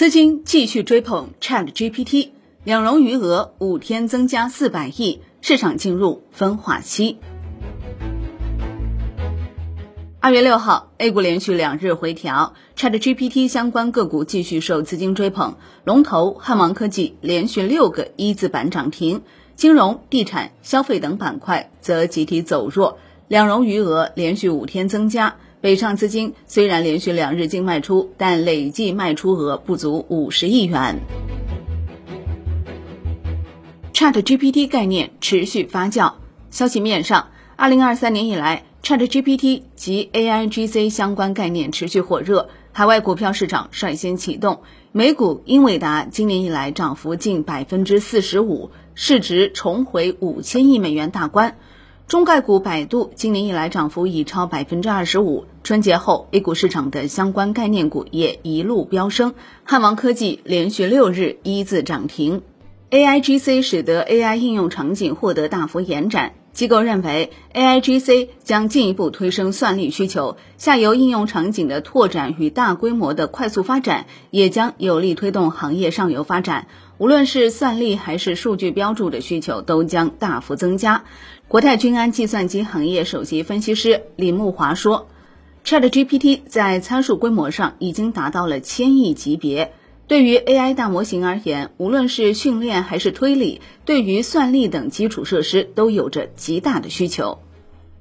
资金继续追捧 ChatGPT，两融余额五天增加四百亿，市场进入分化期。二月六号，A 股连续两日回调，ChatGPT 相关个股继续受资金追捧，龙头汉王科技连续六个一字板涨停，金融、地产、消费等板块则集体走弱，两融余额连续五天增加。北上资金虽然连续两日净卖出，但累计卖出额不足五十亿元。ChatGPT 概念持续发酵，消息面上，二零二三年以来，ChatGPT 及 AIGC 相关概念持续火热，海外股票市场率先启动，美股英伟达今年以来涨幅近百分之四十五，市值重回五千亿美元大关。中概股百度今年以来涨幅已超百分之二十五。春节后，A 股市场的相关概念股也一路飙升，汉王科技连续六日一字涨停。AIGC 使得 AI 应用场景获得大幅延展。机构认为，AIGC 将进一步推升算力需求，下游应用场景的拓展与大规模的快速发展，也将有力推动行业上游发展。无论是算力还是数据标注的需求，都将大幅增加。国泰君安计算机行业首席分析师李木华说：“ChatGPT 在参数规模上已经达到了千亿级别。”对于 AI 大模型而言，无论是训练还是推理，对于算力等基础设施都有着极大的需求。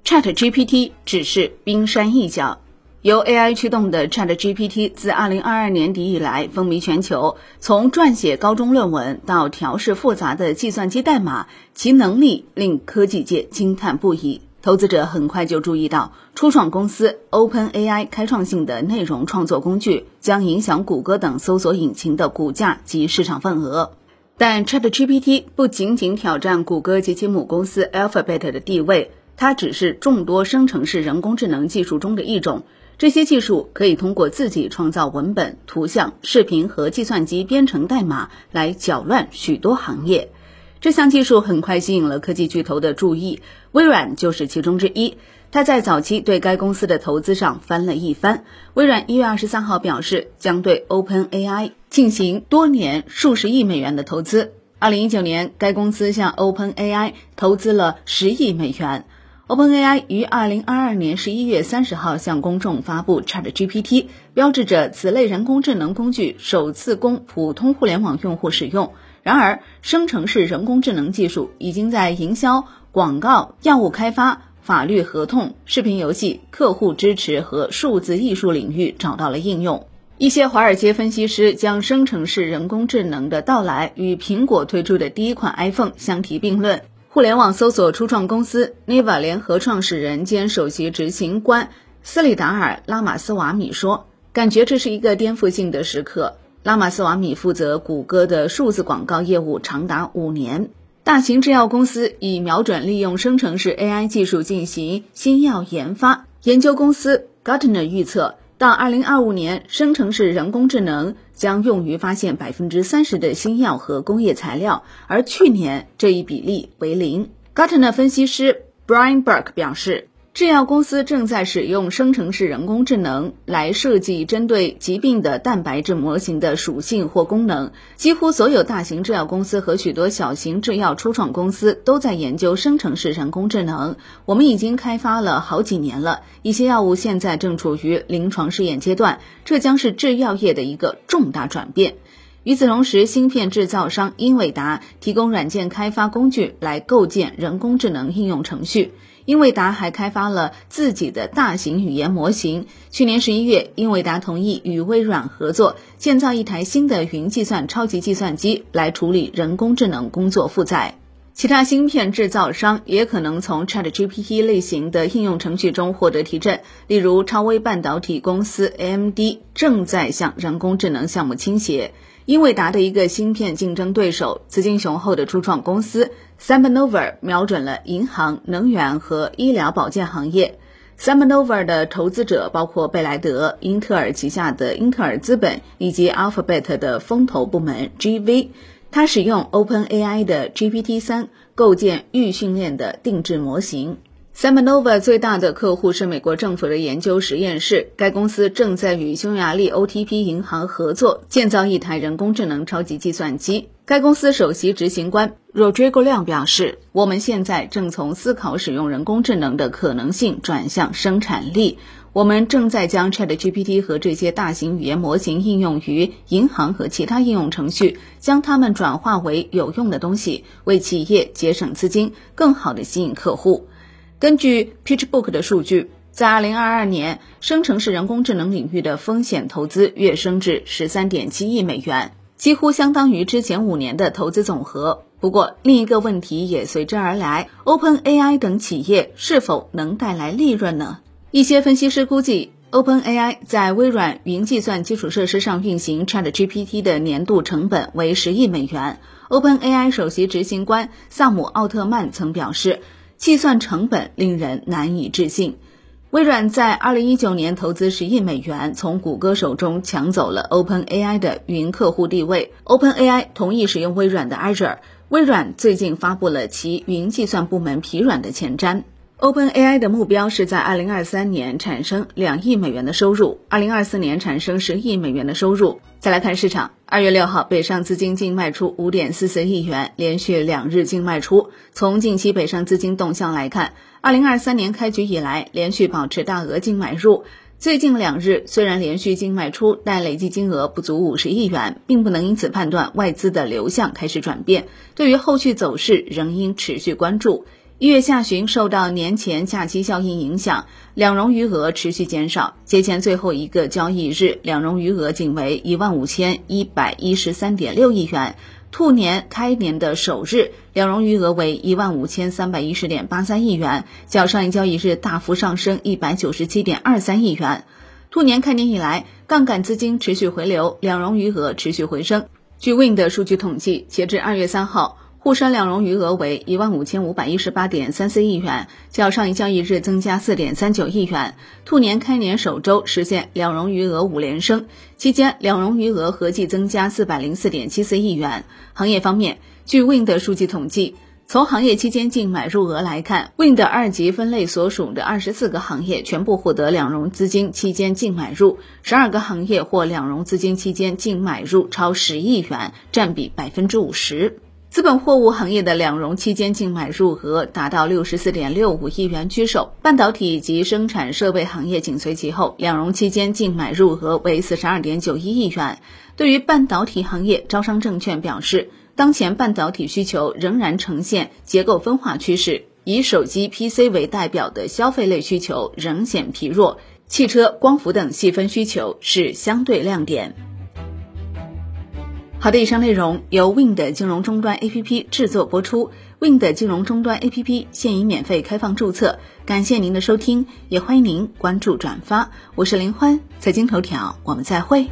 ChatGPT 只是冰山一角，由 AI 驱动的 ChatGPT 自2022年底以来风靡全球。从撰写高中论文到调试复杂的计算机代码，其能力令科技界惊叹不已。投资者很快就注意到，初创公司 OpenAI 开创性的内容创作工具将影响谷歌等搜索引擎的股价及市场份额。但 ChatGPT 不仅仅挑战谷歌及其母公司 Alphabet 的地位，它只是众多生成式人工智能技术中的一种。这些技术可以通过自己创造文本、图像、视频和计算机编程代码来搅乱许多行业。这项技术很快吸引了科技巨头的注意，微软就是其中之一。他在早期对该公司的投资上翻了一番。微软一月二十三号表示，将对 OpenAI 进行多年数十亿美元的投资。二零一九年，该公司向 OpenAI 投资了十亿美元。OpenAI 于二零二二年十一月三十号向公众发布 ChatGPT，标志着此类人工智能工具首次供普通互联网用户使用。然而，生成式人工智能技术已经在营销、广告、药物开发、法律合同、视频游戏、客户支持和数字艺术领域找到了应用。一些华尔街分析师将生成式人工智能的到来与苹果推出的第一款 iPhone 相提并论。互联网搜索初创公司 Neva 联合创始人兼首席执行官斯里达尔·拉马斯瓦米说：“感觉这是一个颠覆性的时刻。”拉马斯瓦米负责谷歌的数字广告业务长达五年。大型制药公司已瞄准利用生成式 AI 技术进行新药研发。研究公司 Gartner 预测，到2025年，生成式人工智能将用于发现百分之三十的新药和工业材料，而去年这一比例为零。Gartner 分析师 Brian Burke 表示。制药公司正在使用生成式人工智能来设计针对疾病的蛋白质模型的属性或功能。几乎所有大型制药公司和许多小型制药初创公司都在研究生成式人工智能。我们已经开发了好几年了，一些药物现在正处于临床试验阶段。这将是制药业的一个重大转变。与此同时，芯片制造商英伟达提供软件开发工具来构建人工智能应用程序。英伟达还开发了自己的大型语言模型。去年十一月，英伟达同意与微软合作，建造一台新的云计算超级计算机来处理人工智能工作负载。其他芯片制造商也可能从 ChatGPT 类型的应用程序中获得提振，例如超微半导体公司 AMD 正在向人工智能项目倾斜。英伟达的一个芯片竞争对手，资金雄厚的初创公司 Samanova 瞄准了银行、能源和医疗保健行业。Samanova 的投资者包括贝莱德、英特尔旗下的英特尔资本以及 Alphabet 的风投部门 GV。它使用 OpenAI 的 GPT-3 构建预训练的定制模型。Seminova 最大的客户是美国政府的研究实验室，该公司正在与匈牙利 OTP 银行合作建造一台人工智能超级计算机。该公司首席执行官 Rodrigo 亮表示：“我们现在正从思考使用人工智能的可能性转向生产力。我们正在将 ChatGPT 和这些大型语言模型应用于银行和其他应用程序，将它们转化为有用的东西，为企业节省资金，更好地吸引客户。”根据 PitchBook 的数据，在2022年，生成式人工智能领域的风险投资跃升至13.7亿美元，几乎相当于之前五年的投资总和。不过，另一个问题也随之而来：OpenAI 等企业是否能带来利润呢？一些分析师估计，OpenAI 在微软云计算基础设施上运行 ChatGPT 的年度成本为10亿美元。OpenAI 首席执行官萨姆·奥特曼曾表示。计算成本令人难以置信。微软在二零一九年投资十亿美元，从谷歌手中抢走了 OpenAI 的云客户地位。OpenAI 同意使用微软的 Azure。微软最近发布了其云计算部门疲软的前瞻。OpenAI 的目标是在二零二三年产生两亿美元的收入，二零二四年产生十亿美元的收入。再来看市场，二月六号，北上资金净卖出五点四四亿元，连续两日净卖出。从近期北上资金动向来看，二零二三年开局以来连续保持大额净买入。最近两日虽然连续净卖出，但累计金额不足五十亿元，并不能因此判断外资的流向开始转变。对于后续走势，仍应持续关注。一月下旬，受到年前假期效应影响，两融余额持续减少。节前最后一个交易日，两融余额仅为一万五千一百一十三点六亿元。兔年开年的首日，两融余额为一万五千三百一十点八三亿元，较上一交易日大幅上升一百九十七点二三亿元。兔年开年以来，杠杆资金持续回流，两融余额持续回升。据 Win 的数据统计，截至二月三号。沪深两融余额为一万五千五百一十八点三四亿元，较上一交易日增加四点三九亿元。兔年开年首周实现两融余额五连升，期间两融余额合计增加四百零四点七四亿元。行业方面，据 Win 的数据统计，从行业期间净买入额来看，Win 的二级分类所属的二十四个行业全部获得两融资金期间净买入，十二个行业或两融资金期间净买入超十亿元，占比百分之五十。资本货物行业的两融期间净买入额达到六十四点六五亿元居首，半导体及生产设备行业紧随其后，两融期间净买入额为四十二点九一亿元。对于半导体行业，招商证券表示，当前半导体需求仍然呈现结构分化趋势，以手机、PC 为代表的消费类需求仍显疲弱，汽车、光伏等细分需求是相对亮点。好的，以上内容由 Win 的金融终端 APP 制作播出。Win 的金融终端 APP 现已免费开放注册，感谢您的收听，也欢迎您关注转发。我是林欢，财经头条，我们再会。